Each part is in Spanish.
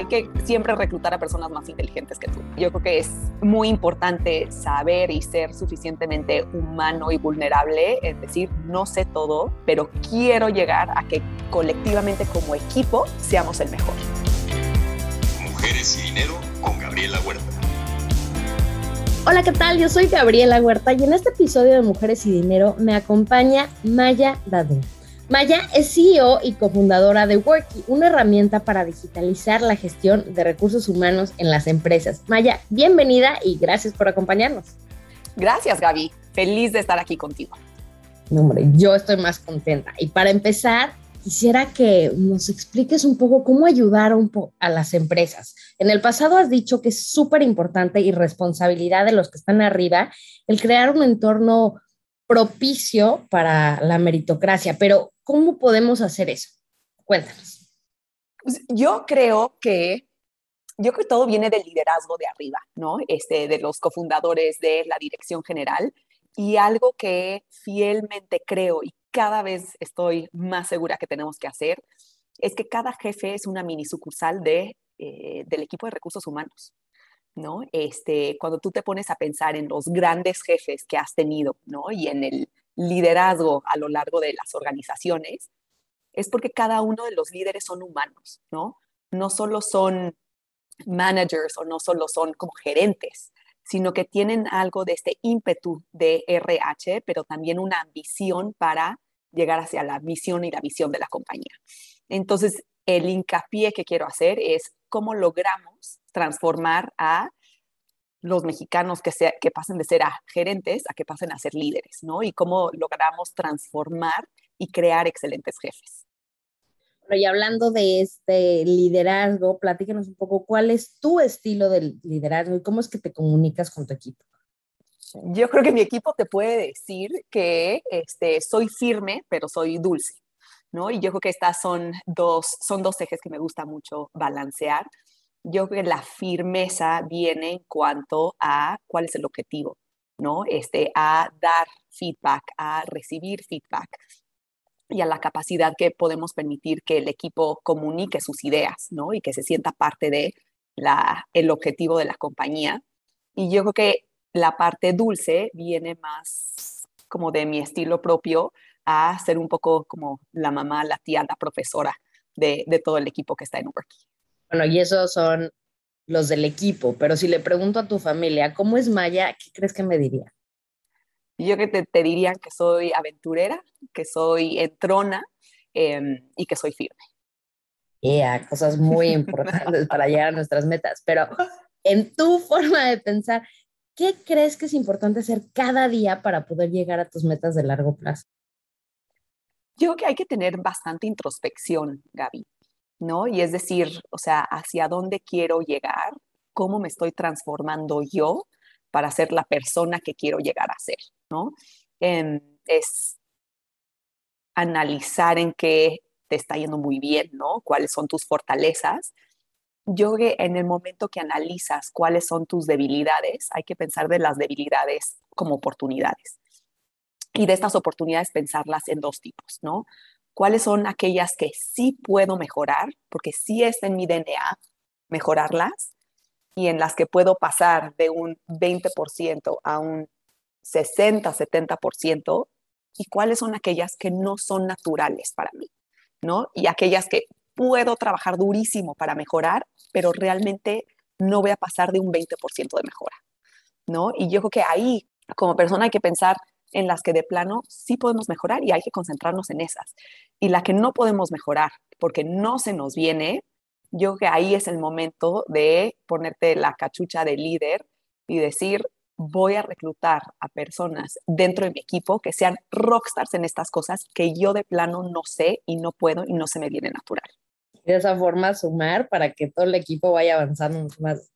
hay que siempre reclutar a personas más inteligentes que tú. Yo creo que es muy importante saber y ser suficientemente humano y vulnerable, es decir, no sé todo, pero quiero llegar a que colectivamente como equipo seamos el mejor. Mujeres y dinero con Gabriela Huerta. Hola, ¿qué tal? Yo soy Gabriela Huerta y en este episodio de Mujeres y Dinero me acompaña Maya Dadu. Maya es CEO y cofundadora de Worky, una herramienta para digitalizar la gestión de recursos humanos en las empresas. Maya, bienvenida y gracias por acompañarnos. Gracias, Gaby. Feliz de estar aquí contigo. No, hombre, yo estoy más contenta. Y para empezar, quisiera que nos expliques un poco cómo ayudar un a las empresas. En el pasado has dicho que es súper importante y responsabilidad de los que están arriba el crear un entorno propicio para la meritocracia, pero ¿cómo podemos hacer eso? Cuéntanos. Pues, yo creo que yo creo que todo viene del liderazgo de arriba, ¿no? Este, de los cofundadores de la dirección general. Y algo que fielmente creo y cada vez estoy más segura que tenemos que hacer es que cada jefe es una mini sucursal de, eh, del equipo de recursos humanos. ¿no? Este, cuando tú te pones a pensar en los grandes jefes que has tenido, ¿no? Y en el liderazgo a lo largo de las organizaciones, es porque cada uno de los líderes son humanos, ¿no? No solo son managers o no solo son como gerentes, sino que tienen algo de este ímpetu de RH, pero también una ambición para llegar hacia la misión y la visión de la compañía. Entonces, el hincapié que quiero hacer es cómo logramos transformar a los mexicanos que, que pasen de ser a gerentes a que pasen a ser líderes, ¿no? Y cómo logramos transformar y crear excelentes jefes. Bueno, y hablando de este liderazgo, platícanos un poco cuál es tu estilo de liderazgo y cómo es que te comunicas con tu equipo. Yo creo que mi equipo te puede decir que este, soy firme, pero soy dulce, ¿no? Y yo creo que estas son dos, son dos ejes que me gusta mucho balancear yo creo que la firmeza viene en cuanto a cuál es el objetivo, ¿no? Este, a dar feedback, a recibir feedback y a la capacidad que podemos permitir que el equipo comunique sus ideas, ¿no? Y que se sienta parte de la, el objetivo de la compañía. Y yo creo que la parte dulce viene más como de mi estilo propio a ser un poco como la mamá, la tía, la profesora de, de todo el equipo que está en Worky. Bueno, y esos son los del equipo, pero si le pregunto a tu familia, ¿cómo es Maya? ¿Qué crees que me diría? Yo que te, te dirían que soy aventurera, que soy entrona em, y que soy firme. Yeah, cosas muy importantes para llegar a nuestras metas, pero en tu forma de pensar, ¿qué crees que es importante hacer cada día para poder llegar a tus metas de largo plazo? Yo creo que hay que tener bastante introspección, Gaby. ¿No? Y es decir, o sea, hacia dónde quiero llegar, cómo me estoy transformando yo para ser la persona que quiero llegar a ser, ¿no? Em, es analizar en qué te está yendo muy bien, ¿no? Cuáles son tus fortalezas. Yo en el momento que analizas cuáles son tus debilidades, hay que pensar de las debilidades como oportunidades. Y de estas oportunidades pensarlas en dos tipos, ¿no? Cuáles son aquellas que sí puedo mejorar, porque sí es en mi DNA mejorarlas, y en las que puedo pasar de un 20% a un 60, 70%, y cuáles son aquellas que no son naturales para mí, ¿no? Y aquellas que puedo trabajar durísimo para mejorar, pero realmente no voy a pasar de un 20% de mejora, ¿no? Y yo creo que ahí, como persona, hay que pensar en las que de plano sí podemos mejorar y hay que concentrarnos en esas. Y la que no podemos mejorar porque no se nos viene, yo creo que ahí es el momento de ponerte la cachucha de líder y decir, voy a reclutar a personas dentro de mi equipo que sean rockstars en estas cosas que yo de plano no sé y no puedo y no se me viene natural. De esa forma sumar para que todo el equipo vaya avanzando más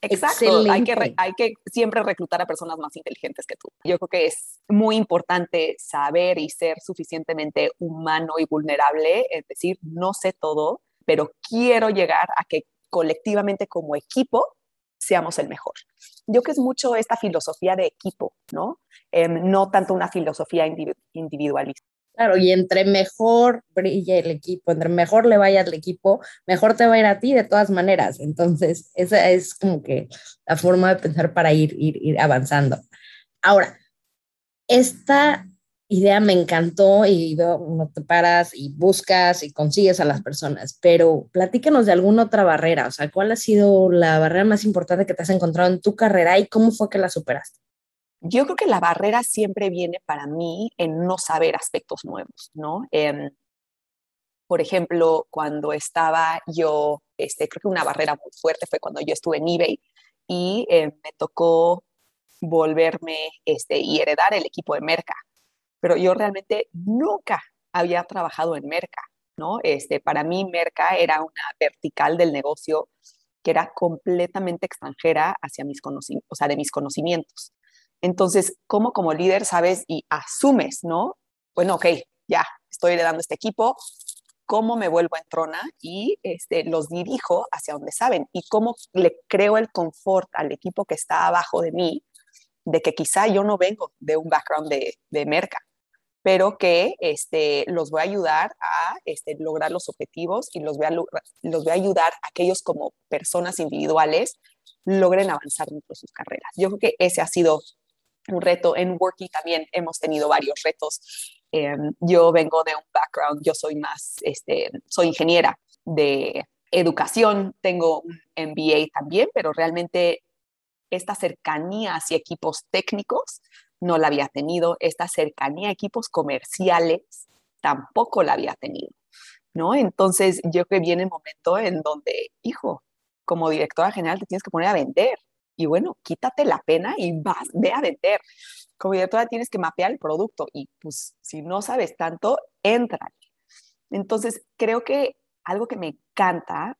Exacto, hay que, hay que siempre reclutar a personas más inteligentes que tú. Yo creo que es muy importante saber y ser suficientemente humano y vulnerable, es decir, no sé todo, pero quiero llegar a que colectivamente como equipo seamos el mejor. Yo creo que es mucho esta filosofía de equipo, ¿no? Em, no tanto una filosofía individualista. Claro, y entre mejor brille el equipo, entre mejor le vaya al equipo, mejor te va a ir a ti de todas maneras. Entonces, esa es como que la forma de pensar para ir, ir, ir avanzando. Ahora, esta idea me encantó y no te paras y buscas y consigues a las personas, pero platícanos de alguna otra barrera, o sea, ¿cuál ha sido la barrera más importante que te has encontrado en tu carrera y cómo fue que la superaste? Yo creo que la barrera siempre viene para mí en no saber aspectos nuevos, ¿no? Em, por ejemplo, cuando estaba yo, este, creo que una barrera muy fuerte fue cuando yo estuve en eBay y em, me tocó volverme este, y heredar el equipo de Merca. Pero yo realmente nunca había trabajado en Merca, ¿no? Este, para mí Merca era una vertical del negocio que era completamente extranjera hacia mis o sea, de mis conocimientos. Entonces, ¿cómo como líder sabes y asumes, no? Bueno, ok, ya, estoy heredando este equipo, ¿cómo me vuelvo en trona y este, los dirijo hacia donde saben? Y cómo le creo el confort al equipo que está abajo de mí, de que quizá yo no vengo de un background de, merca, pero que este, los voy a ayudar a este, lograr los objetivos y los voy, a, los voy a ayudar a que ellos como personas individuales logren avanzar dentro de sus carreras. Yo creo que ese ha sido un reto. En Worky también hemos tenido varios retos. Em, yo vengo de un background, yo soy más, este, soy ingeniera de educación, tengo un MBA también, pero realmente esta cercanía hacia equipos técnicos no la había tenido, esta cercanía a equipos comerciales tampoco la había tenido, ¿no? Entonces yo que viene el momento en donde, hijo, como directora general te tienes que poner a vender, y bueno, quítate la pena y vas, ve a vender. Como directora tienes que mapear el producto y pues si no sabes tanto, entra. Entonces, creo que algo que me encanta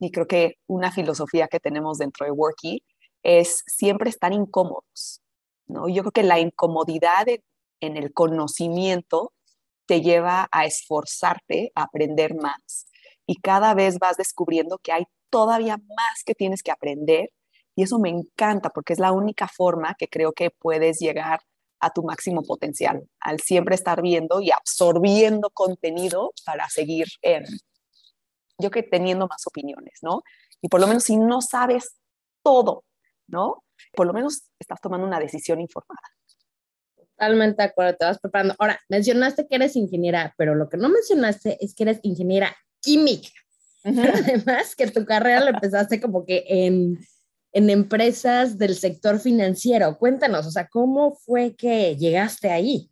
y creo que una filosofía que tenemos dentro de Worky es siempre estar incómodos. ¿no? Yo creo que la incomodidad en el conocimiento te lleva a esforzarte, a aprender más. Y cada vez vas descubriendo que hay todavía más que tienes que aprender y eso me encanta porque es la única forma que creo que puedes llegar a tu máximo potencial, al siempre estar viendo y absorbiendo contenido para seguir, yo que teniendo más opiniones, ¿no? Y por lo menos si no sabes todo, ¿no? Por lo menos estás tomando una decisión informada. Totalmente de acuerdo, te vas preparando. Ahora, mencionaste que eres ingeniera, pero lo que no mencionaste es que eres ingeniera química. Además, que tu carrera la empezaste como que en en empresas del sector financiero. Cuéntanos, o sea, ¿cómo fue que llegaste ahí?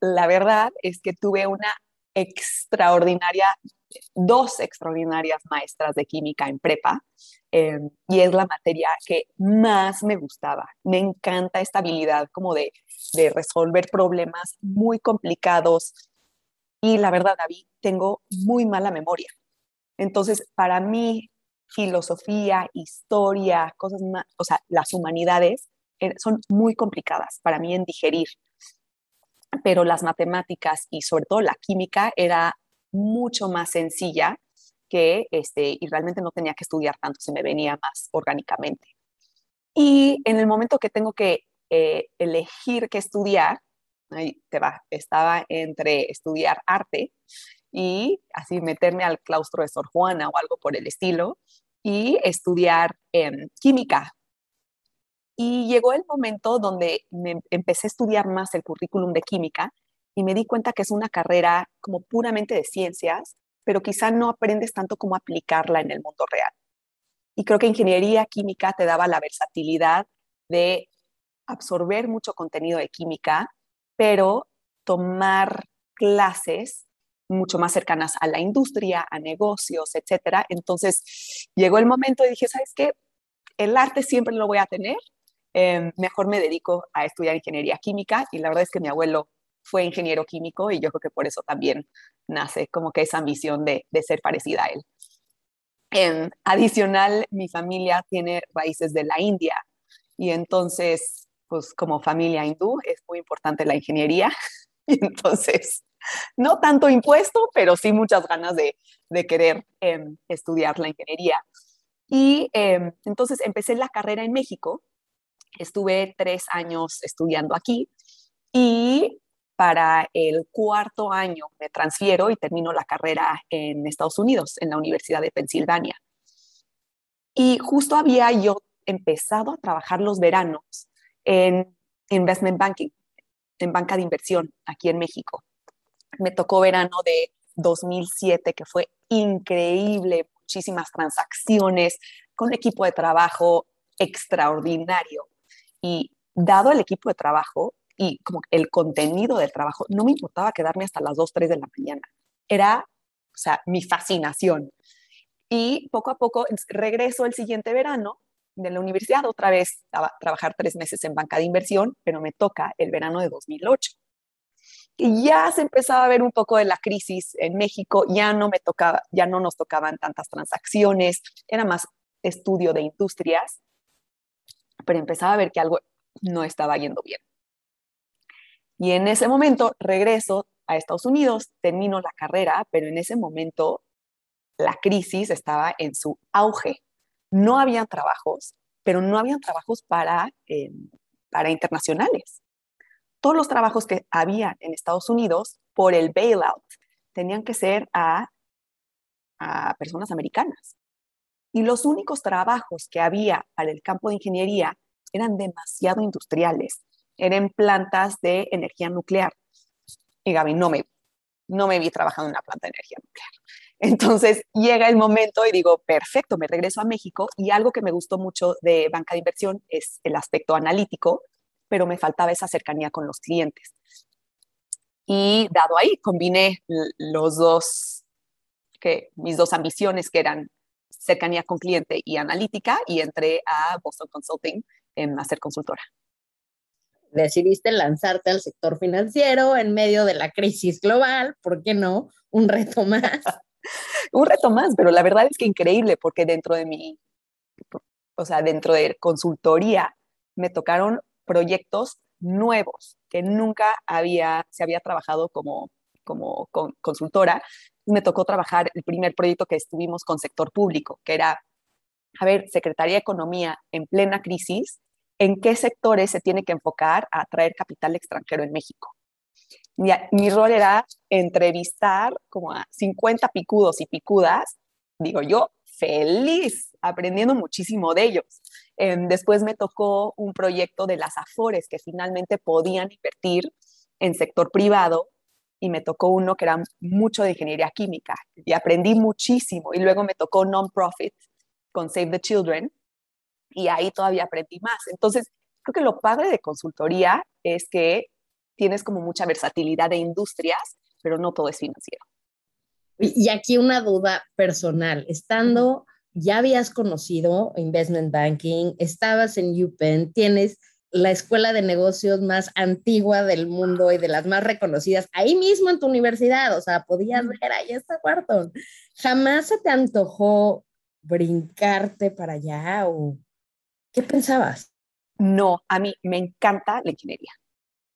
La verdad es que tuve una extraordinaria, dos extraordinarias maestras de química en prepa, em, y es la materia que más me gustaba. Me encanta esta habilidad como de, de resolver problemas muy complicados. Y la verdad, David, tengo muy mala memoria. Entonces, para mí, filosofía, historia, cosas más, o sea, las humanidades eh, son muy complicadas para mí en digerir, pero las matemáticas y sobre todo la química era mucho más sencilla que, este, y realmente no tenía que estudiar tanto, se me venía más orgánicamente. Y en el momento que tengo que eh, elegir qué estudiar, ahí te va, estaba entre estudiar arte y así meterme al claustro de Sor Juana o algo por el estilo y estudiar em, química. Y llegó el momento donde empecé a estudiar más el currículum de química y me di cuenta que es una carrera como puramente de ciencias, pero quizá no aprendes tanto cómo aplicarla en el mundo real. Y creo que ingeniería química te daba la versatilidad de absorber mucho contenido de química, pero tomar clases mucho más cercanas a la industria, a negocios, etcétera. Entonces llegó el momento y dije, ¿sabes qué? El arte siempre lo voy a tener, em, mejor me dedico a estudiar ingeniería química y la verdad es que mi abuelo fue ingeniero químico y yo creo que por eso también nace como que esa ambición de, ser parecida a él. Em, adicional, mi familia tiene raíces de la India y entonces, pues como familia hindú es muy importante la ingeniería y entonces no tanto impuesto, pero sí muchas ganas de, querer em, estudiar la ingeniería. Y em, entonces empecé la carrera en México, estuve tres años estudiando aquí y para el cuarto año me transfiero y termino la carrera en Estados Unidos, en la Universidad de Pensilvania. Y justo había yo empezado a trabajar los veranos en investment banking, en banca de inversión aquí en México. Me tocó verano de 2007, que fue increíble, muchísimas transacciones, con equipo de trabajo extraordinario. Y dado el equipo de trabajo, y como el contenido del trabajo, no me importaba quedarme hasta las 2, 3 de la mañana. Era, o sea, mi fascinación. Y poco a poco regreso el siguiente verano de la universidad, otra vez a trabajar tres meses en banca de inversión, pero me toca el verano de 2008. Ya se empezaba a ver un poco de la crisis en México, ya no me tocaba, ya no nos tocaban tantas transacciones, era más estudio de industrias, pero empezaba a ver que algo no estaba yendo bien. Y en ese momento regreso a Estados Unidos, termino la carrera, pero en ese momento la crisis estaba en su auge. No habían trabajos, pero no habían trabajos para, eh, para internacionales. Todos los trabajos que había en Estados Unidos por el bailout tenían que ser a, personas americanas. Y los únicos trabajos que había para el campo de ingeniería eran demasiado industriales eran plantas de energía nuclear. Y Gaby, no me, no me vi trabajando en una planta de energía nuclear. Entonces llega el momento y digo, perfecto, me regreso a México y algo que me gustó mucho de banca de inversión es el aspecto analítico, pero me faltaba esa cercanía con los clientes. Y dado ahí, combiné los dos, que mis dos ambiciones que eran cercanía con cliente y analítica y entré a Boston Consulting en hacer consultora decidiste lanzarte al sector financiero en medio de la crisis global, ¿por qué no? Un reto más. un reto más, pero la verdad es que increíble porque dentro de mi, o sea, dentro de consultoría me tocaron proyectos nuevos que nunca había, se había trabajado como, como consultora. Me tocó trabajar el primer proyecto que estuvimos con sector público, que era, a ver, Secretaría de Economía en plena crisis, en qué sectores se tiene que enfocar a atraer capital extranjero en México. Mi, mi, rol era entrevistar como a 50 picudos y picudas, digo yo, feliz, aprendiendo muchísimo de ellos. Em, después me tocó un proyecto de las AFORES que finalmente podían invertir en sector privado y me tocó uno que era mucho de ingeniería química y aprendí muchísimo. Y luego me tocó non-profit con Save the Children, y ahí todavía aprendí más. Entonces, creo que lo padre de consultoría es que tienes como mucha versatilidad de industrias, pero no todo es financiero. Y aquí una duda personal, estando, ya habías conocido investment banking, estabas en UPenn, tienes la escuela de negocios más antigua del mundo y de las más reconocidas, ahí mismo en tu universidad, o sea, podías ver, ahí está Wharton. ¿Jamás se te antojó brincarte para allá o ¿Qué pensabas? No, a mí me encanta la ingeniería.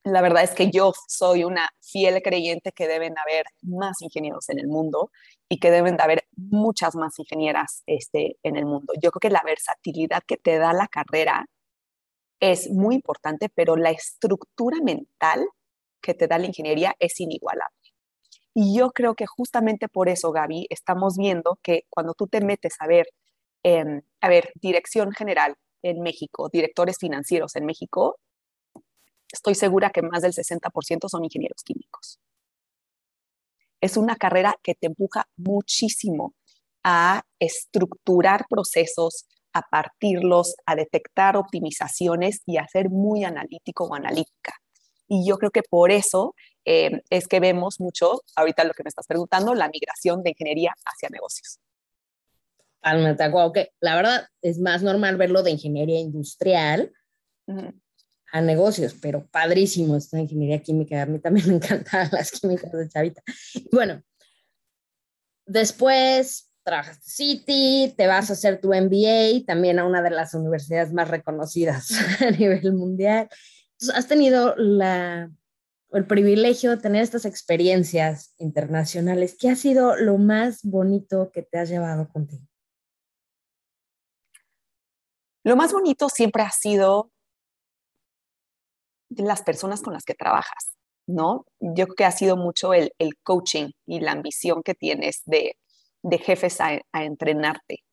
La verdad es que yo soy una fiel creyente que deben haber más ingenieros en el mundo y que deben de haber muchas más ingenieras este, en el mundo. Yo creo que la versatilidad que te da la carrera es muy importante, pero la estructura mental que te da la ingeniería es inigualable. Y yo creo que justamente por eso, Gaby, estamos viendo que cuando tú te metes a ver, em, a ver, dirección general, en México, directores financieros en México, estoy segura que más del 60% son ingenieros químicos. Es una carrera que te empuja muchísimo a estructurar procesos, a partirlos, a detectar optimizaciones y a ser muy analítico o analítica. Y yo creo que por eso eh, es que vemos mucho, ahorita lo que me estás preguntando, la migración de ingeniería hacia negocios. Totalmente acuerdo. Que la verdad es más normal verlo de ingeniería industrial a negocios, pero padrísimo esta ingeniería química. A mí también me encantan las químicas de Chavita. bueno, después trabajas en City, te vas a hacer tu MBA también a una de las universidades más reconocidas a nivel mundial. Entonces, has tenido la, el privilegio de tener estas experiencias internacionales. ¿Qué ha sido lo más bonito que te has llevado contigo? Lo más bonito siempre ha sido las personas con las que trabajas. ¿no? Yo creo que ha sido mucho el, coaching y la ambición que tienes de, jefes a, entrenarte,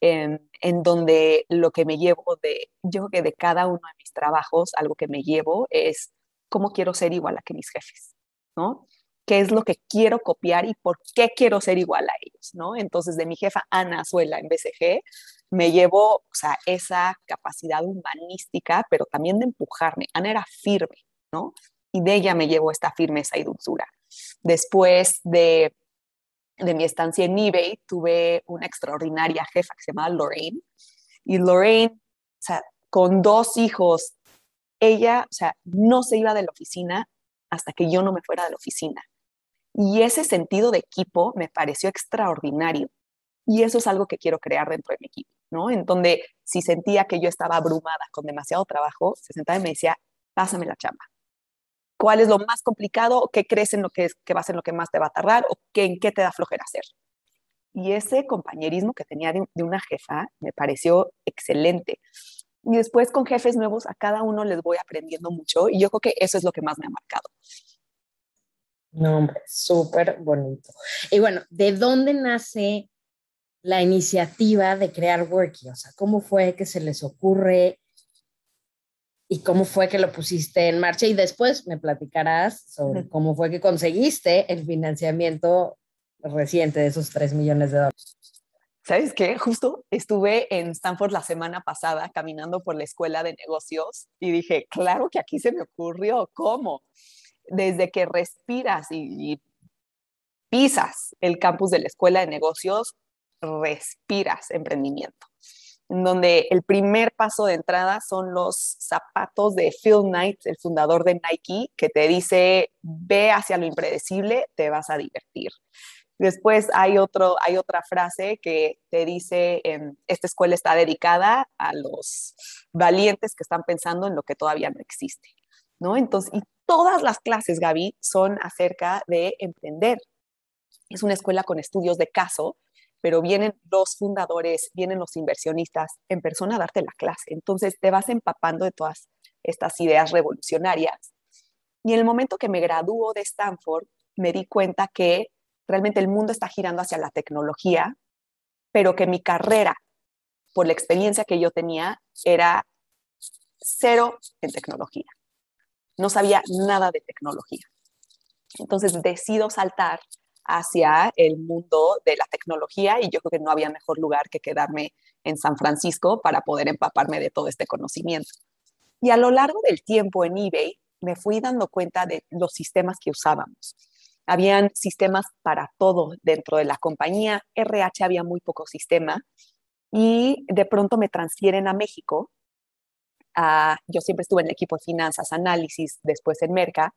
en, donde lo que me llevo de, yo creo que de cada uno de mis trabajos, algo que me llevo es cómo quiero ser igual a que mis jefes, ¿no? qué es lo que quiero copiar y por qué quiero ser igual a ellos, ¿no? Entonces, de mi jefa Ana Azuela en BCG, me llevo, o sea, esa capacidad humanística, pero también de empujarme. Ana era firme, ¿no? Y de ella me llevo esta firmeza y dulzura. Después de, de mi estancia en eBay, tuve una extraordinaria jefa que se llamaba Lorraine. Y Lorraine, o sea, con dos hijos, ella, o sea, no se iba de la oficina hasta que yo no me fuera de la oficina. Y ese sentido de equipo me pareció extraordinario. Y eso es algo que quiero crear dentro de mi equipo, ¿no? En donde si sentía que yo estaba abrumada con demasiado trabajo, se sentaba y me decía, pásame la chamba. ¿Cuál es lo más complicado? ¿Qué crees en lo que, que va a ser lo que más te va a tardar? ¿O qué, en qué te da flojera hacer? Y ese compañerismo que tenía de, de una jefa me pareció excelente. Y después con jefes nuevos, a cada uno les voy aprendiendo mucho y yo creo que eso es lo que más me ha marcado. No, hombre, súper bonito. Y bueno, ¿de dónde nace la iniciativa de crear Worky? O sea, ¿cómo fue que se les ocurre y cómo fue que lo pusiste en marcha? Y después me platicarás sobre cómo fue que conseguiste el financiamiento reciente de esos 3 millones de dólares. ¿Sabes qué? Justo estuve en Stanford la semana pasada caminando por la escuela de negocios y dije, claro que aquí se me ocurrió, ¿cómo? desde que respiras y, pisas el campus de la escuela de negocios, respiras emprendimiento en donde el primer paso de entrada son los zapatos de Phil Knight, el fundador de Nike, que te dice, ve hacia lo impredecible, te vas a divertir. Después hay, otro, hay otra frase que te dice, esta escuela está dedicada a los valientes que están pensando en lo que todavía no existe. ¿no? Entonces, y todas las clases, Gaby, son acerca de emprender. Es una escuela con estudios de caso, pero vienen los fundadores, vienen los inversionistas en persona a darte la clase. Entonces te vas empapando de todas estas ideas revolucionarias. Y en el momento que me graduó de Stanford, me di cuenta que realmente el mundo está girando hacia la tecnología, pero que mi carrera, por la experiencia que yo tenía, era cero en tecnología no sabía nada de tecnología. Entonces decido saltar hacia el mundo de la tecnología y yo creo que no había mejor lugar que quedarme en San Francisco para poder empaparme de todo este conocimiento. Y a lo largo del tiempo en eBay me fui dando cuenta de los sistemas que usábamos. Habían sistemas para todo dentro de la compañía, RH había muy poco sistema y de pronto me transfieren a México yo siempre estuve en el equipo de finanzas, análisis, después en Merca,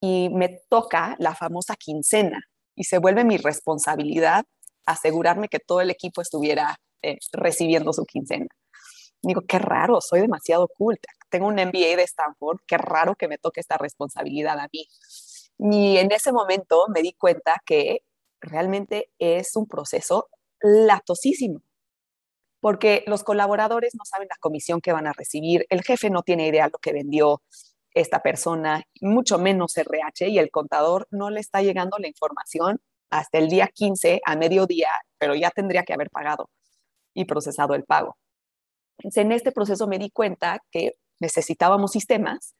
y me toca la famosa quincena y se vuelve mi responsabilidad asegurarme que todo el equipo estuviera eh, recibiendo su quincena. Digo, qué raro, soy demasiado cool. Tengo un MBA de Stanford, qué raro que me toque esta responsabilidad a mí. Y en ese momento me di cuenta que realmente es un proceso latosísimo porque los colaboradores no saben la comisión que van a recibir, el jefe no tiene idea de lo que vendió esta persona, mucho menos RH, y el contador no le está llegando la información hasta el día 15 a mediodía, pero ya tendría que haber pagado y procesado el pago. en este proceso me di cuenta que necesitábamos sistemas,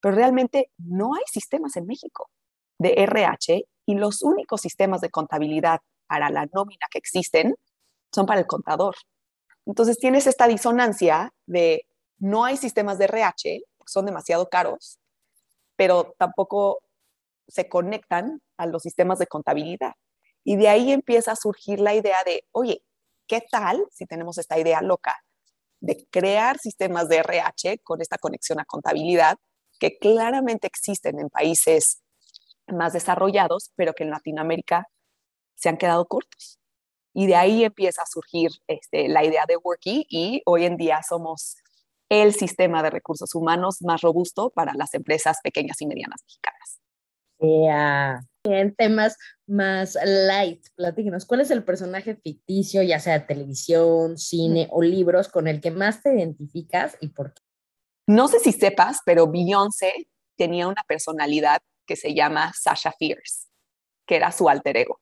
pero realmente no hay sistemas en México de RH y los únicos sistemas de contabilidad para la nómina que existen son para el contador. Entonces tienes esta disonancia de no hay sistemas de RH, son demasiado caros, pero tampoco se conectan a los sistemas de contabilidad. Y de ahí empieza a surgir la idea de, oye, ¿qué tal si tenemos esta idea loca de crear sistemas de RH con esta conexión a contabilidad que claramente existen en países más desarrollados, pero que en Latinoamérica se han quedado cortos? Y de ahí empieza a surgir este, la idea de Worky y hoy en día somos el sistema de recursos humanos más robusto para las empresas pequeñas y medianas mexicanas. En temas más light, platíquenos, ¿cuál es el personaje ficticio, ya sea televisión, cine o libros, con el que más te identificas y por qué? No sé si sepas, pero Beyoncé tenía una personalidad que se llama Sasha Fierce, que era su alter ego,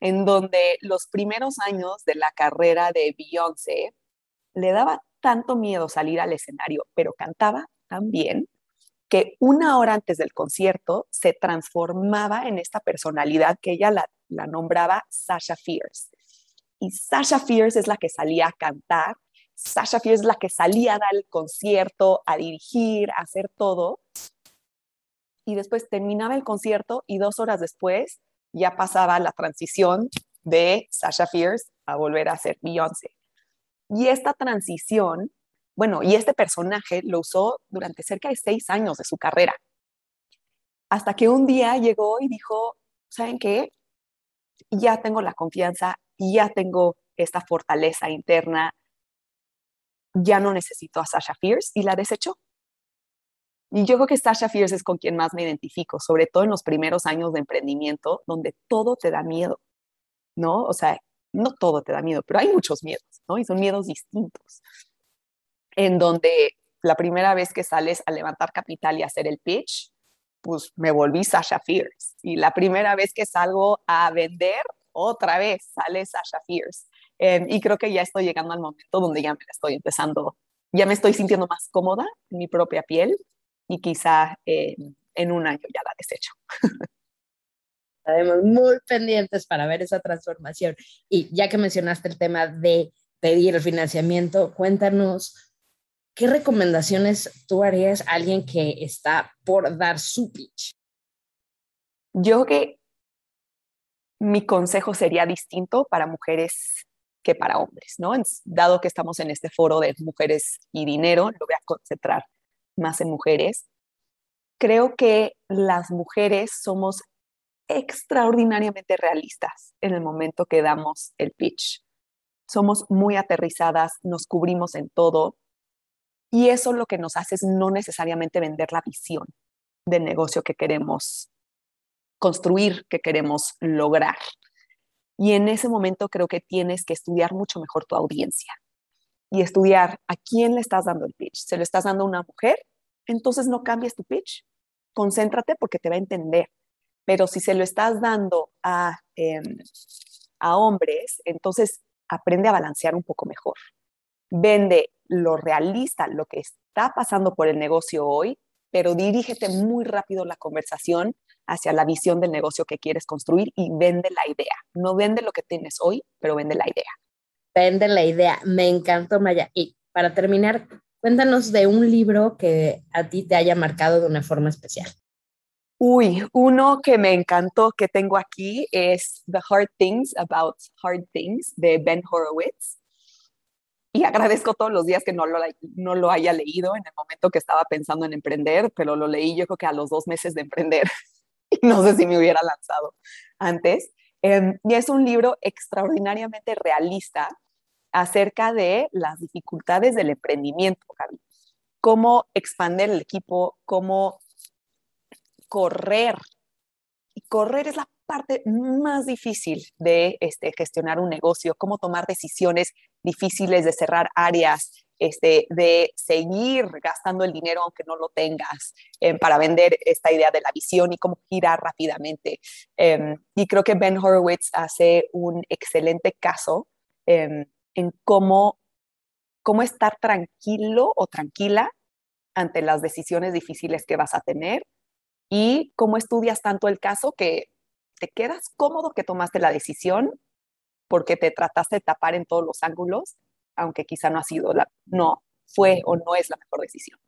en donde los primeros años de la carrera de Beyoncé le daba tanto miedo salir al escenario, pero cantaba tan bien que una hora antes del concierto se transformaba en esta personalidad que ella la, nombraba Sasha Fierce. Y Sasha Fierce es la que salía a cantar, Sasha Fierce es la que salía a dar el concierto, a dirigir, a hacer todo. Y después terminaba el concierto y dos horas después ya pasaba la transición de Sasha Fierce a volver a ser Beyoncé. Y esta transición bueno, y este personaje lo usó durante cerca de seis años de su carrera. Hasta que un día llegó y dijo, ¿saben qué? Ya tengo la confianza, ya tengo esta fortaleza interna, ya no necesito a Sasha Fierce y la desechó. Y yo creo que Sasha Fierce es con quien más me identifico, sobre todo en los primeros años de emprendimiento, donde todo te da miedo, ¿no? O sea, no todo te da miedo, pero hay muchos miedos, ¿no? Y son miedos distintos en donde la primera vez que sales a levantar capital y hacer el pitch, pues me volví Sasha Fierce. Y la primera vez que salgo a vender, otra vez sale Sasha Fierce. Em, y creo que ya estoy llegando al momento donde ya me estoy empezando, ya me estoy sintiendo más cómoda en mi propia piel y quizá en un año ya la desecho. Estaremos muy pendientes para ver esa transformación. Y ya que mencionaste el tema de pedir el financiamiento, cuéntanos ¿qué recomendaciones tú harías a alguien que está por dar su pitch? Yo que mi consejo sería distinto para mujeres que para hombres, ¿no? Dado que estamos en este foro de mujeres y dinero, lo voy a concentrar más en mujeres. Creo que las mujeres somos extraordinariamente realistas en el momento que damos el pitch. Somos muy aterrizadas, nos cubrimos en todo, y eso lo que nos hace es no necesariamente vender la visión del negocio que queremos construir, que queremos lograr. Y en ese momento creo que tienes que estudiar mucho mejor tu audiencia y estudiar a quién le estás dando el pitch. ¿Se lo estás dando a una mujer? Entonces no cambies tu pitch. Concéntrate porque te va a entender. Pero si se lo estás dando a, em, a hombres, entonces aprende a balancear un poco mejor. Vende lo realista, lo que está pasando por el negocio hoy, pero dirígete muy rápido la conversación hacia la visión del negocio que quieres construir y vende la idea. No vende lo que tienes hoy, pero vende la idea. Vende la idea. Me encantó, Maya. Y para terminar, cuéntanos de un libro que a ti te haya marcado de una forma especial. Uy, uno que me encantó que tengo aquí es The Hard Things About Hard Things de Ben Horowitz y agradezco todos los días que no lo, no lo haya leído en el momento que estaba pensando en emprender, pero lo leí yo creo que a los dos meses de emprender. y no sé si me hubiera lanzado antes. Em, y es un libro extraordinariamente realista acerca de las dificultades del emprendimiento, Gaby. Cómo expandir el equipo, cómo correr. Y correr es la parte más difícil de este, gestionar un negocio, cómo tomar decisiones difíciles de cerrar áreas, este, de seguir gastando el dinero aunque no lo tengas em, para vender esta idea de la visión y cómo girar rápidamente. Em, y creo que Ben Horowitz hace un excelente caso em, en cómo, cómo estar tranquilo o tranquila ante las decisiones difíciles que vas a tener y cómo estudias tanto el caso que te quedas cómodo que tomaste la decisión porque te trataste de tapar en todos los ángulos, aunque quizá no ha sido la, no fue o no es la mejor decisión.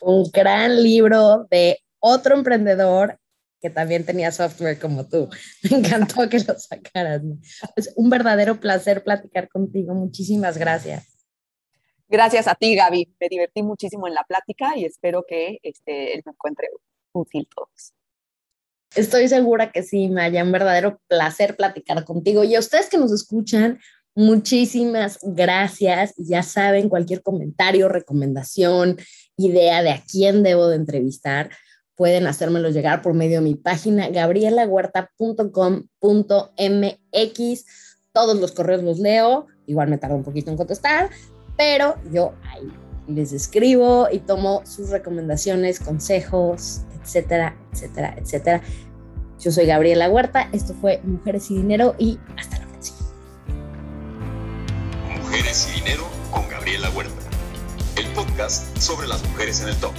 Un gran libro de otro emprendedor que también tenía software como tú. Me encantó que lo sacaras. Es un verdadero placer platicar contigo. Muchísimas gracias. Gracias a ti, Gaby. Me divertí muchísimo en la plática y espero que este, me encuentre útil todos. Estoy segura que sí, Maya, un verdadero placer platicar contigo. Y a ustedes que nos escuchan, muchísimas gracias. Ya saben, cualquier comentario, recomendación, idea de a quién debo de entrevistar, pueden hacérmelo llegar por medio de mi página gabrielahuerta.com.mx. Todos los correos los leo, igual me tardo un poquito en contestar, pero yo ahí les escribo y tomo sus recomendaciones, consejos, etcétera, etcétera, etcétera. Yo soy Gabriela Huerta, esto fue Mujeres y Dinero y hasta la próxima. Mujeres y Dinero con Gabriela Huerta, el podcast sobre las mujeres en el top.